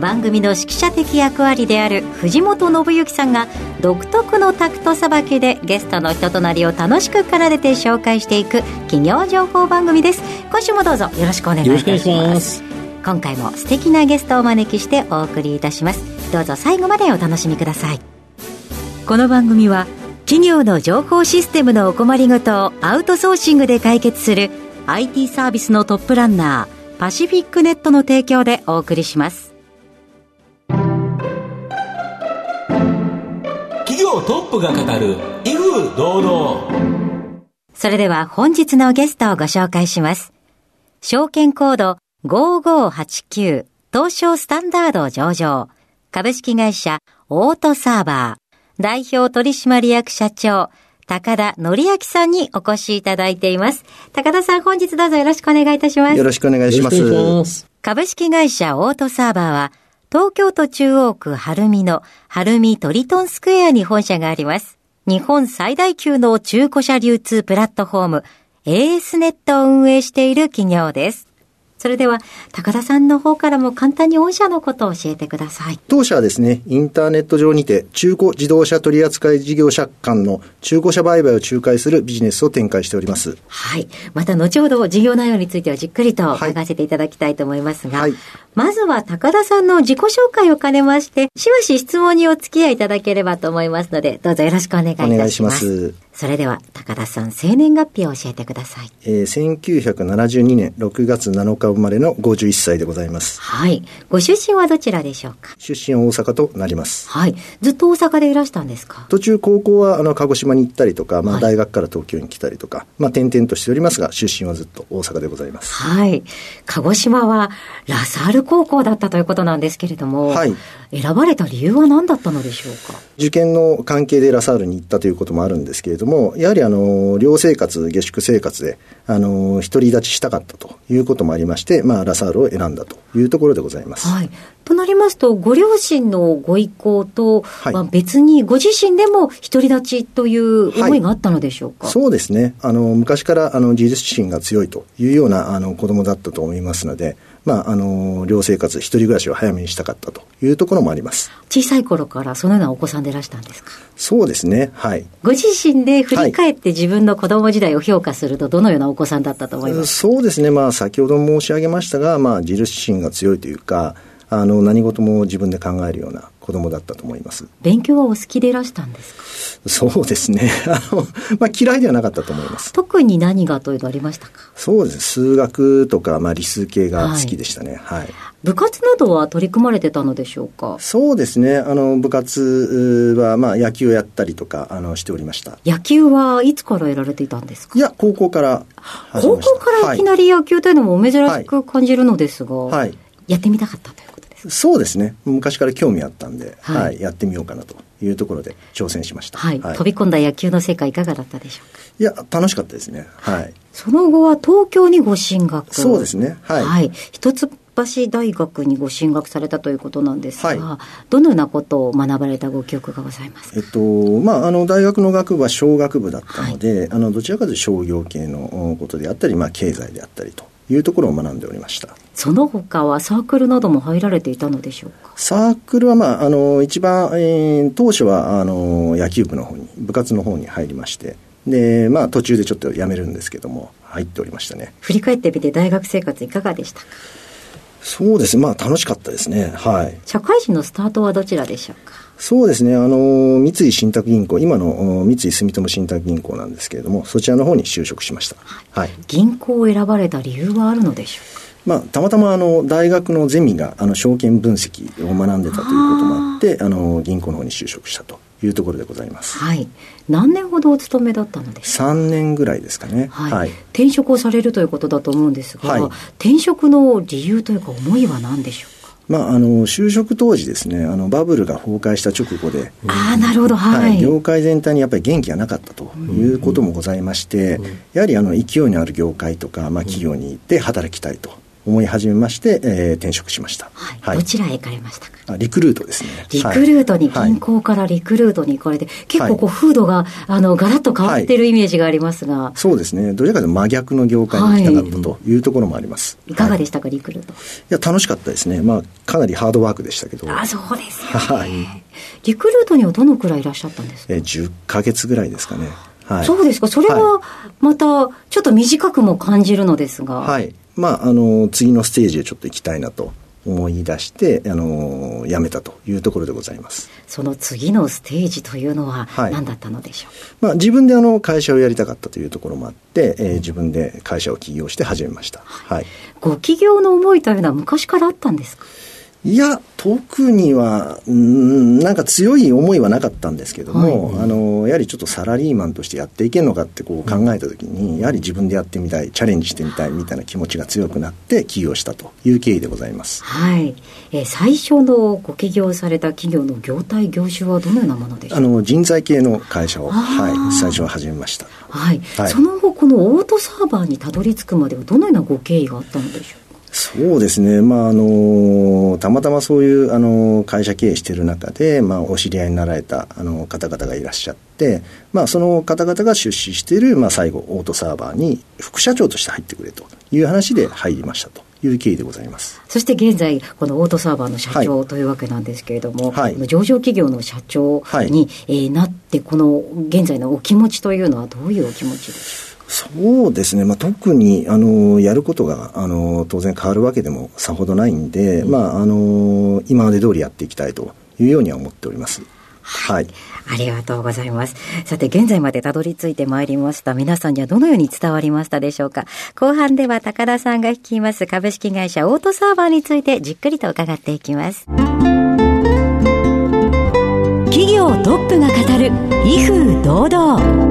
番組の指揮者的役割である藤本信之さんが独特のタクトさばきでゲストの人となりを楽しく奏でて紹介していく企業情報番組です。今週もどうぞよろしくお願いいたします。今回も素敵なゲストをお招きしてお送りいたします。どうぞ最後までお楽しみください。この番組は企業の情報システムのお困りごとをアウトソーシングで解決する IT サービスのトップランナーパシフィックネットの提供でお送りします業トップが語る威風堂々それでは本日のゲストをご紹介します証券コード5589東証スタンダード上場株式会社オートサーバー代表取締役社長、高田則明さんにお越しいただいています。高田さん、本日どうぞよろしくお願いいたします。よろしくお願いします。株式会社オートサーバーは、東京都中央区晴海の晴海トリトンスクエアに本社があります。日本最大級の中古車流通プラットフォーム AS ネットを運営している企業です。それでは、高田さんの方からも簡単に御社のことを教えてください。当社はですね、インターネット上にて、中古自動車取扱事業者間の中古車売買を仲介するビジネスを展開しております。はい。また後ほど事業内容についてはじっくりと伺わせていただきたいと思いますが、はい、まずは高田さんの自己紹介を兼ねまして、しばし質問にお付き合いいただければと思いますので、どうぞよろしくお願いいたします。お願いします。それでは、高田さん、生年月日を教えてください。えー、1972年6月7日生まれの51歳でございます。はい。ご出身はどちらでしょうか？出身は大阪となります。はい。ずっと大阪でいらしたんですか？途中、高校は、あの、鹿児島に行ったりとか、まあ、大学から東京に来たりとか、はい、まあ、転々としておりますが、出身はずっと大阪でございます。はい。鹿児島は、ラサール高校だったということなんですけれども、はい。選ばれた理由は何だったのでしょうか？受験の関係でラサールに行ったということもあるんですけれども、やはりあの、寮生活、下宿生活で、あの、独り立ちしたかったということもありまして、まあ、ラサールを選んだというところでございます。はい。となりますと、ご両親のご意向と、はい、まあ、別にご自身でも独り立ちという思いがあったのでしょうか、はい、そうですね。あの、昔からあの自立心が強いというようなあの子供だったと思いますので、まあ、あの、寮生活、一人暮らしを早めにしたかったというところもあります。小さい頃からそのようなお子さんでいらしたんですか？そうですね。はい。ご自身で振り返って自分の子供時代を評価すると、どのようなお子さんだったと思います？か、そうですね。まあ、先ほど申し上げましたが、まあ、自立心が強いというか、あの、何事も自分で考えるような子供だったと思います。勉強はお好きでいらしたんですか？そうですね。あの、まあ、嫌いではなかったと思います。特に何がというのありましたか？そうです。数学とか、まあ、理数系が好きでしたね。はい、はい部活などは取り組まれてたのでしょうか？そうですね。あの、部活は、まあ、野球をやったりとか、あの、しておりました。野球はいつからやられていたんですか？いや、高校から高校からいきなり野球というのも珍しく感じるのですが、はい、やってみたかったというそうですね。昔から興味あったんで、はい、はい、やってみようかなというところで挑戦しました。はい。はい、飛び込んだ野球の世界いかがだったでしょうか？いや、楽しかったですね。はい。その後は東京にご進学。そうですね。はい。はい。一橋大学にご進学されたということなんですが、はい、どのようなことを学ばれたご記憶がございますえっと、まあ、あの、大学の学部は商学部だったので、はい、あの、どちらかというと商業系のことであったり、まあ、経済であったりというところを学んでおりました。その他はサークルなども入られていたのでしょうか？サークルは、まあ、あの一番、えー、当初はあの野球部の方に部活の方に入りましてで、まあ、途中でちょっと辞めるんですけども入っておりましたね。振り返ってみて大学生活いかがでしたか？そうですね。まあ楽しかったですね。はい。社会人のスタートはどちらでしょうか？そうですね。あの、三井信託銀行、今の三井住友信託銀行なんですけれども、そちらの方に就職しました。はい。銀行を選ばれた理由はあるのでしょうか？まあ、たまたまあの大学のゼミがあの証券分析を学んでたということもあってあの銀行の方に就職したというところでございます。はい。何年ほどお勤めだったのでしょう？か。3年ぐらいですかね。はい。はい、転職をされるということだと思うんですが、はい、転職の理由というか思いは何でしょうか？まあ、あの就職当時ですねあのバブルが崩壊した直後で、ああなるほどはい、はい、業界全体にやっぱり元気がなかったということもございまして、やはりあの勢いのある業界とか、まあ、企業に行って働きたいと思い始めまして、えー、転職しました、はい、はい、どちらへ行かれましたか？リクルートですね。リクルートに、銀行からリクルートに行かれて、結構こう風土があのガラッと変わってるイメージがありますが、そうですね。どちらかというと真逆の業界に行きたかったというところもあります、い、かがでしたか、リクルート？い。や楽しかったですね。まあかなりハードワークでしたけど。あそうですよ、ね、はい、リクルートにはどのくらいいらっしゃったんですか、えー、10か月ぐらいですかね。はい、そうですか、それはまたちょっと短くも感じるのですが、はい、まあ、あの次のステージへちょっと行きたいなと思い出してあの辞めたというところでございます。その次のステージというのは何だったのでしょう、はい、まあ、自分であの会社をやりたかったというところもあって、えー、自分で会社を起業して始めました、はい、はい、ご起業の思いというのは昔からあったんですか？いや、特には、うん、なんか強い思いはなかったんですけども、はい、あの、やはりちょっとサラリーマンとしてやっていけるのかってこう考えたときに、やはり自分でやってみたい、チャレンジしてみたいみたいな気持ちが強くなって起業したという経緯でございます。はい。えー、最初のご起業された企業の業態、業種はどのようなものでしょう？あの、人材系の会社を、はい、最初は始めました。はい。はい、その後、このオートサーバーにたどり着くまではどのようなご経緯があったのでしょう？そうですね、まああのたまたまそういうあの会社経営している中で、まあ、お知り合いになられたあの方々がいらっしゃって、まあ、その方々が出資している、まあ、最後、オートサーバーに副社長として入ってくれという話で入りましたと。いう経緯でございます。そして現在、このオートサーバーの社長というわけなんですけれども、はい、上場企業の社長に、はい、えー、なって、この現在のお気持ちというのは、どういうお気持ちでしょう？そうですね、まあ、特にあのやることがあの当然変わるわけでもさほどないんで、うん、まあ、あの今まで通りやっていきたいというようには思っております。はい、ありがとうございます。さて、現在までたどり着いてまいりました。皆さんにはどのように伝わりましたでしょうか。後半では高田さんが率います株式会社オートサーバーについてじっくりと伺っていきます。企業トップが語る、威風堂々。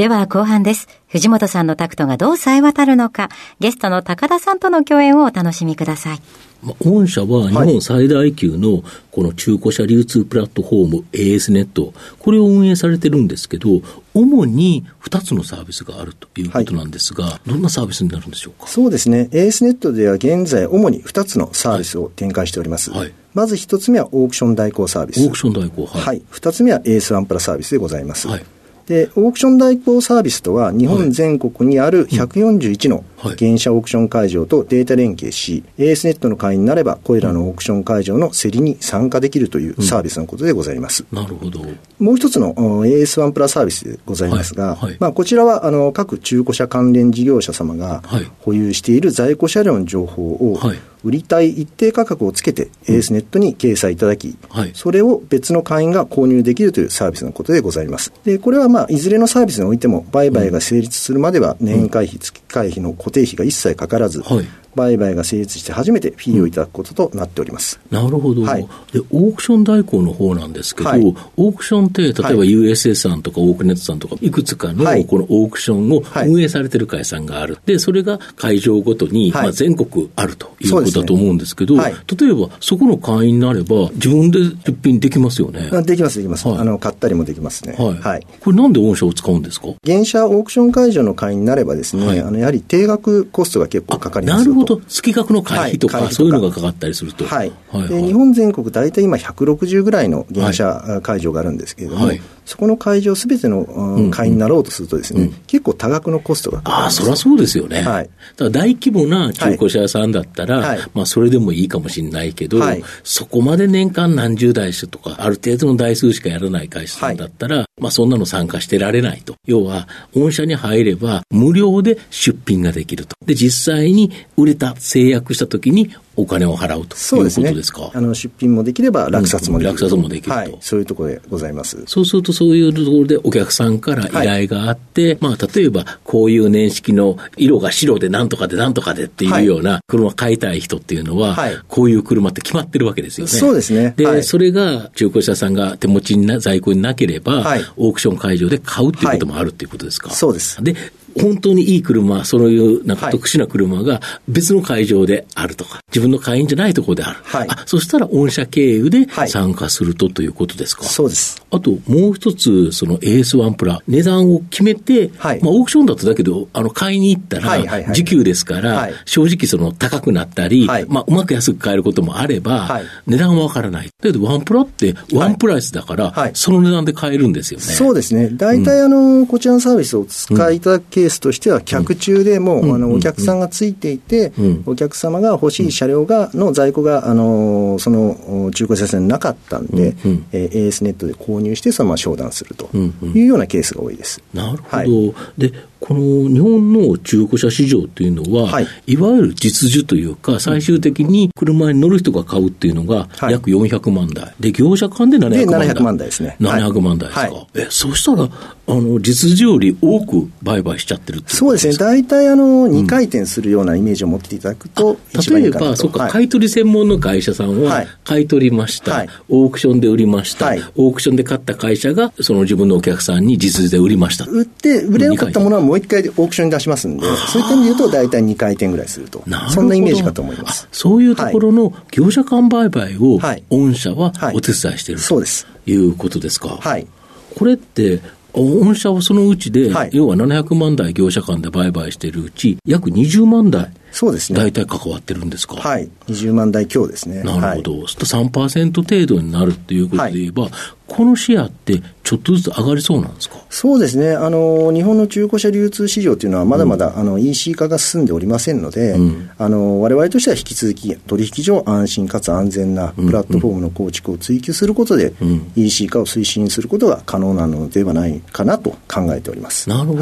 では後半です。藤本さんのタクトがどう冴え渡るのか、ゲストの高田さんとの共演をお楽しみください。まあ、御社は日本最大級のこの中古車流通プラットフォーム AS ネット、これを運営されてるんですけど、主に2つのサービスがあるということなんですが、はい、どんなサービスになるんでしょうか？そうですね、AS ネットでは現在、主に2つのサービスを展開しております。はい、まず1つ目はオークション代行サービス。オークション代行、はい。はい、2つ目は AS1 プラサービスでございます。はいで、オークション代行サービスとは、日本全国にある141の原車オークション会場とデータ連携し、AS ネットの会員になれば、これらのオークション会場の競りに参加できるというサービスのことでございます。うん、なるほど。もう一つの AS1 プラサービスでございますが、はい。はい、まあ、こちらはあの各中古車関連事業者様が保有している在庫車両の情報を、はい売りたい一定価格をつけて、エースネットに掲載いただき、はい、それを別の会員が購入できるというサービスのことでございます。で、これはまあ、いずれのサービスにおいても、売買が成立するまでは、年会費、月会費の固定費が一切かからず、はい売買が成立して初めてフィーをいただくこととなっております。なるほど、はい、で、オークション代行の方なんですけど、はい、オークションって、例えば USS さんとかオークネットさんとか、い。くつかのこのオークションを運営されてる会社がある。で、それが会場ごとに、まあ、全国あるということだと思うんですけど、ね、例えばそこの会員になれば、自分で出品できますよね。できます、できます。あの、買ったりもできますね。はい。これなんで御社を使うんですか？現社オークション会場の会員になればですね、あの、やはり定額コストが結構かかります。なるほど。月額のの会費とか、はい、そういうのがかかったりすると。はい。はい、で日本全国大体今160ぐらいの原車会場があるんですけれども、はい、そこの会場すべての、会員になろうとするとですね、うん、結構多額のコストがああ、そりゃそうですよね。はい。だから大規模な中古車屋さんだったら、はい、まあそれでもいいかもしれないけど、はい、そこまで年間何十台種とか、ある程度の台数しかやらない会社さんだったら、まあそんなの参加してられないと。要は、御社に入れば無料で出品ができると。で、実際に売れた、制約したときにお金を払うということですか？ね、あの出品もできれば落札もできる、うん、落札もできると、はい、そういうところでございます。そうすると、そういうところでお客さんから依頼があって、はい、まあ、例えば、こういう年式の色が白でなんとかでなんとかでっていうような車買いたい人っていうのは、はい、こういう車って決まってるわけですよね。そうですね。で、それが中古車さんが手持ちにな在庫になければ、オークション会場で買うっていうこともあるっていうことですか？そうです。で、本当にいい車、そういうなんか特殊な車が別の会場であるとか、自分の会員じゃないところである。はい、あそしたら御社経由で参加すると、ということですか？そうです。あと、もう一つ、その AS1 プラ、値段を決めて、はい、まあ、オークションだとだけど、あの、買いに行ったら、時給ですから、正直その高くなったり、まあ、うまく安く買えることもあれば、値段はわからない。だけど、ワンプラってワンプライスだから、その値段で買えるんですよね。そうですね。大体、あの、こちらのサービスを使いいただくケースとしては、客中でも、あの、お客さんがついていて、お客様が欲しい車両が、の在庫が、あの、その、中古車線なかったんで、えー、AS ネットで購入して、そのまま商談するというようなケースが多いです。なるほど。はい、で、この日本の中古車市場というのは、はい、いわゆる実需というか、最終的に車に乗る人が買うっていうのが約400万台、はい、で業者間で700万台。で700万台ですね。700万台ですか。はい、えそうしたら、あの実需より多く売買しちゃってるってそうですね、大体あの2回転するようなイメージを持っていただくと、うん、例えば、そっか、買い取り専門の会社さんは、買い取りました、オークションで売りました、オークションで買った会社が、その自分のお客さんに実需で売りました。売って、売れなかったものはもう一回オークション出しますんで、そういった意味で言うと、大体2回転ぐらいすると、そんなイメージかと思います。そういうところの業者間売買を、御社はお手伝いしている、そうです。いうことですか？はい、これって御社はそのうちで、はい、要は700万台業者間で売買しているうち、約20万台、そうですね。大体関わってるんですか？はい。20万台強ですね。なるほど。はい、3%程度になるっていうことで言えば、はい、このシェアってちょっとずつ上がりそうなんですか？そうですね。あの、日本の中古車流通市場というのはまだまだ、うん、あの EC 化が進んでおりませんので、うん、あの、我々としては引き続き取引上安心かつ安全なプラットフォームの構築を追求することで、うん、EC 化を推進することが可能なのではないかなと考えております。なるほど。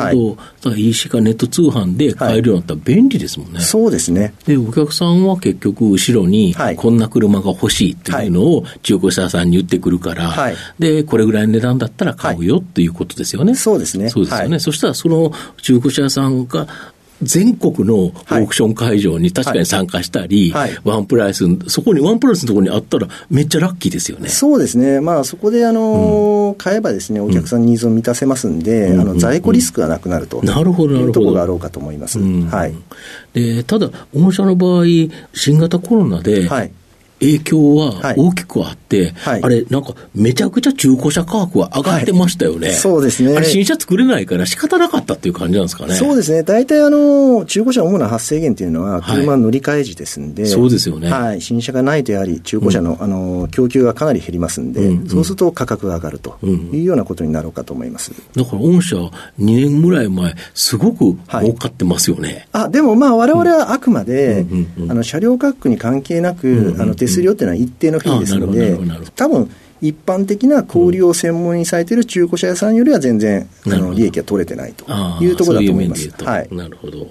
はい、EC 化ネット通販で買えるようになったら便利ですもんね。はい、そうですね。で、お客さんは結局後ろに、こんな車が欲しいっていうのを中古車さんに言ってくるから、はい、で、これぐらいの値段だったら買うよっていうことですよね。そうですね。そうですよね。そしたらその中古車屋さんが全国のオークション会場に確かに参加したり、はい。はい、ワンプライス、そこにワンプライスのところにあったら、めっちゃラッキーですよね。そうですね、まあ、そこであの、うん、買えばですね、お客さんニーズを満たせますんで、うん、あの在庫リスクがなくなると、なるほど、なるほど。いうところがあろうかと思います。うん、はい、でただ、御社の場合、新型コロナで、はい影響は大きくあって、はい、あれ、なんかめちゃくちゃ中古車価格は上がってましたよね、はい、そうですね。あれ、新車作れないから仕方なかったっていう感じなんですかね。そうですね。大体、あの、中古車主な発生源っていうのは、車乗り換え時ですんで、はい、そうですよね。はい。新車がないと、やはり中古車の、うん、あの、供給がかなり減りますんで、うんうん、そうすると価格が上がるというようなことになろうかと思います。だから、御社、2年ぐらい前、すごく儲かってますよね。あ、でもまあ、我々はあくまで、あの、車両価格に関係なく、あの、手数料っていうのは一定定のフィーですので、多分一般的な小売りを専門にされている中古車屋さんよりは全然、あの利益が取れてないというところだと思います。はい、なるほど。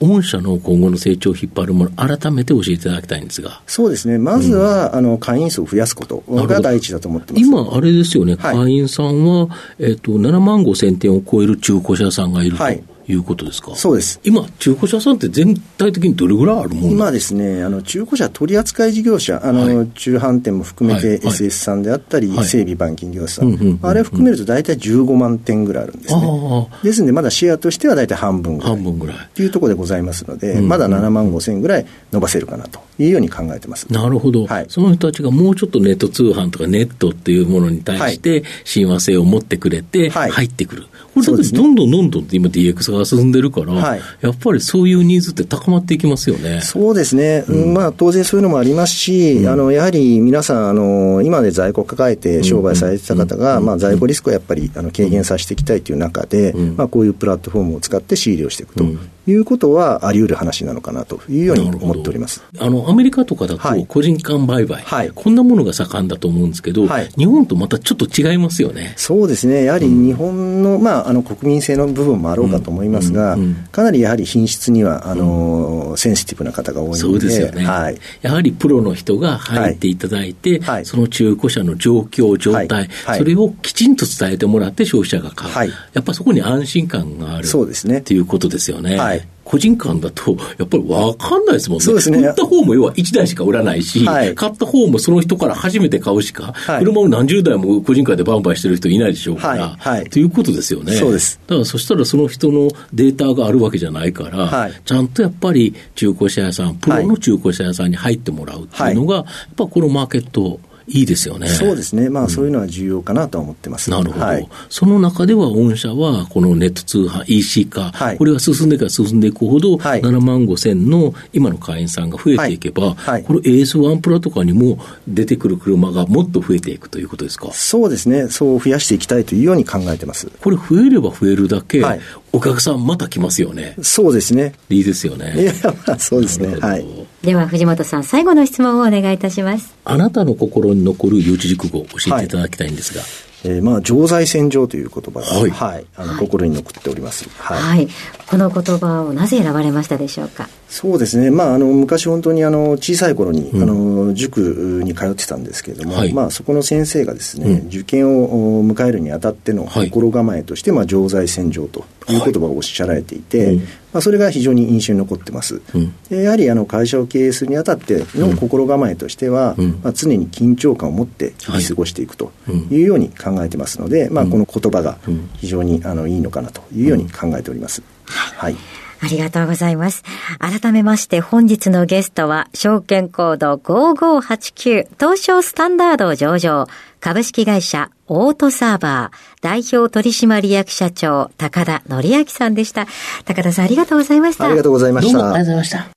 御社の今後の成長を引っ張るもの、改めて教えていただきたいんですが。そうですね。まずは、うん、あの、会員数を増やすことが第一だと思ってます。今、あれですよね、はい、会員さんは、えっ、と、7万5千点を超える中古車さんがいると。はいいうことですか？そうです。今、中古車さんって全体的にどれぐらいあるもの今ですね、あの中古車取扱事業者、あの、はい、中販店も含めて SS さんであったり、はい、整備板金業者さん、あれを含めると大体15万点ぐらいあるんですね。ですので、まだシェアとしては大体半分ぐらい。半分ぐらい。というところでございますので、うんうん、まだ7万5千ぐらい伸ばせるかなというように考えてます。なるほど。はい、その人たちがもうちょっとネット通販とかネットっていうものに対して親和性を持ってくれて入ってくる。これだけどんどんどんどん今 DX が進んでるから、はい、やっぱりそういうニーズって高まっていきますよね。そうですね。うん、まあ当然そういうのもありますし、うん、あの、やはり皆さん、あの、今で在庫抱えて商売されてた方が、まあ在庫リスクをやっぱりあの軽減させていきたいという中で、まあこういうプラットフォームを使って仕入れをしていくということはあり得る話なのかなというように思っております。あのアメリカとかだと、個人間売買、はい、こんなものが盛んだと思うんですけど、はい、日本とまたちょっと違いますよね。そうですね、やはり日本の,、まあ、あの国民性の部分もあろうかと思いますが、かなりやはり品質にはあの、センシティブな方が多いので、そうですよね、はい、やはりプロの人が入っていただいて、はい、その中古車の状況、状態、それをきちんと伝えてもらって消費者が買う、やっぱそこに安心感があるそうですね。っていうことですよね。はい、個人間だと、やっぱり分かんないですもんね。そうですね。売った方も要は1台しか売らないし、はい、買った方もその人から初めて買うしか、はい、車を何十台も個人間で売買してる人いないでしょうから、はい、ということですよね。そうです。だからそしたらその人のデータがあるわけじゃないから、ちゃんとやっぱり中古車屋さん、プロの中古車屋さんに入ってもらうっていうのが、やっぱこのマーケット、いいですよね。そうですね。まあ、そういうのは重要かなと思ってます。なるほど、はい。その中では、御社は、このネット通販、EC 化、はい、これが進んでいから進んでいくほど、はい、7万5千の今の会員さんが増えていけば、はい、この AS1 プラとかにも出てくる車がもっと増えていくということですか？そうですね。そう増やしていきたいというように考えてます。これ増えれば増えるだけ、はい、お客さんまた来ますよね。そうですね。いいですよね。いや、まあ、そうですね。はい。では、藤本さん、最後の質問をお願いいたします。あなたの心に残る四字熟語を教えていただきたいんですが。はいえー、まあ、常在戦場という言葉が、はい、はい、あの、心に残っております。はい。はい、この言葉をなぜ選ばれましたでしょうか？そうですね。まあ、あの、昔本当にあの、小さい頃に、うん、あの、塾に通ってたんですけれども、はい、まあ、そこの先生がですね、うん、受験を迎えるにあたっての心構えとして、まあ、常在戦場という言葉をおっしゃられていて、まあ、それが非常に印象に残ってます。うん、やはりあの会社を経営するにあたっての心構えとしては、うん、まあ、常に緊張感を持って日々過ごしていくというように考えてますので、まあ、この言葉が非常にあのいいのかなというように考えております。はい。ありがとうございます。改めまして本日のゲストは、証券コード5589東証スタンダード上場、株式会社オートサーバー代表取締役社長高田則明さんでした。高田さんありがとうございました。ありがとうございました。どうもありがとうございました。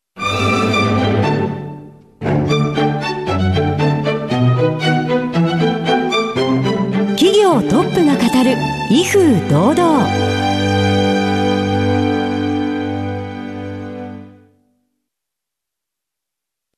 企業トップが語る威風堂々。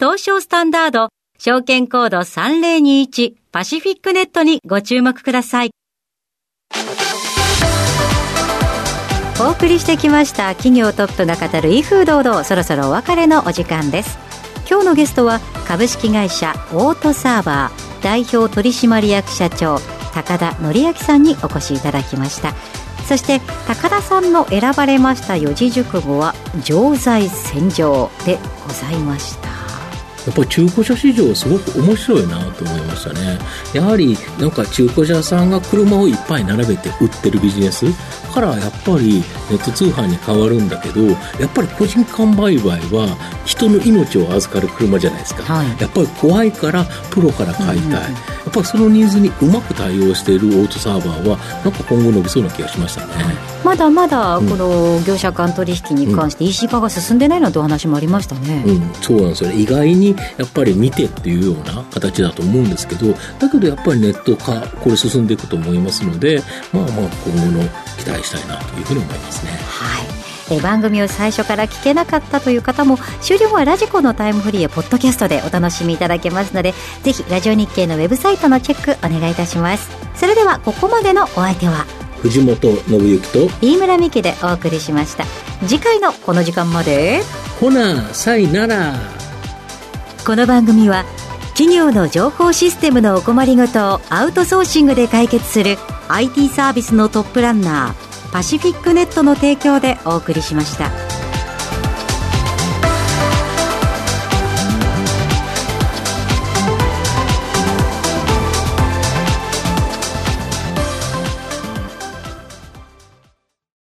東証スタンダード、証券コード3021パシフィックネットにご注目ください。お送りしてきました企業トップが語る威風堂々そろそろお別れのお時間です。今日のゲストは株式会社オートサーバー代表取締役社長高田則明さんにお越しいただきました。そして高田さんの選ばれました四字熟語は常在戦場でございました。やっぱり中古車市場すごく面白いなと思いましたね。やはりなんか中古車さんが車をいっぱい並べて売ってるビジネスからやっぱりネット通販に変わるんだけど、やっぱり個人間売買は人の命を預かる車じゃないですか。はい、やっぱり怖いからプロから買いたい。うんうん、やっぱりそのニーズにうまく対応しているオートサーバーはなんか今後伸びそうな気がしましたね。まだまだこの業者間取引に関して EC 化が進んでないなんてお話もありましたね。うん、そうなんですよね。意外にやっぱり見てっていうような形だと思うんですけど、だけどやっぱりネット化、これ進んでいくと思いますので、まあまあ今後の期待したいなというふうに思いますね。はい。え番組を最初から聞けなかったという方も終了後はラジコのタイムフリーやポッドキャストでお楽しみいただけますのでぜひラジオ日経のウェブサイトのチェックお願いいたします。それではここまでのお相手は藤本信之と飯村美希でお送りしました。次回のこの時間まで。ほなさいならこの番組は企業の情報システムのお困りごとをアウトソーシングで解決する IT サービスのトップランナーパシフィックネットの提供でお送りしました。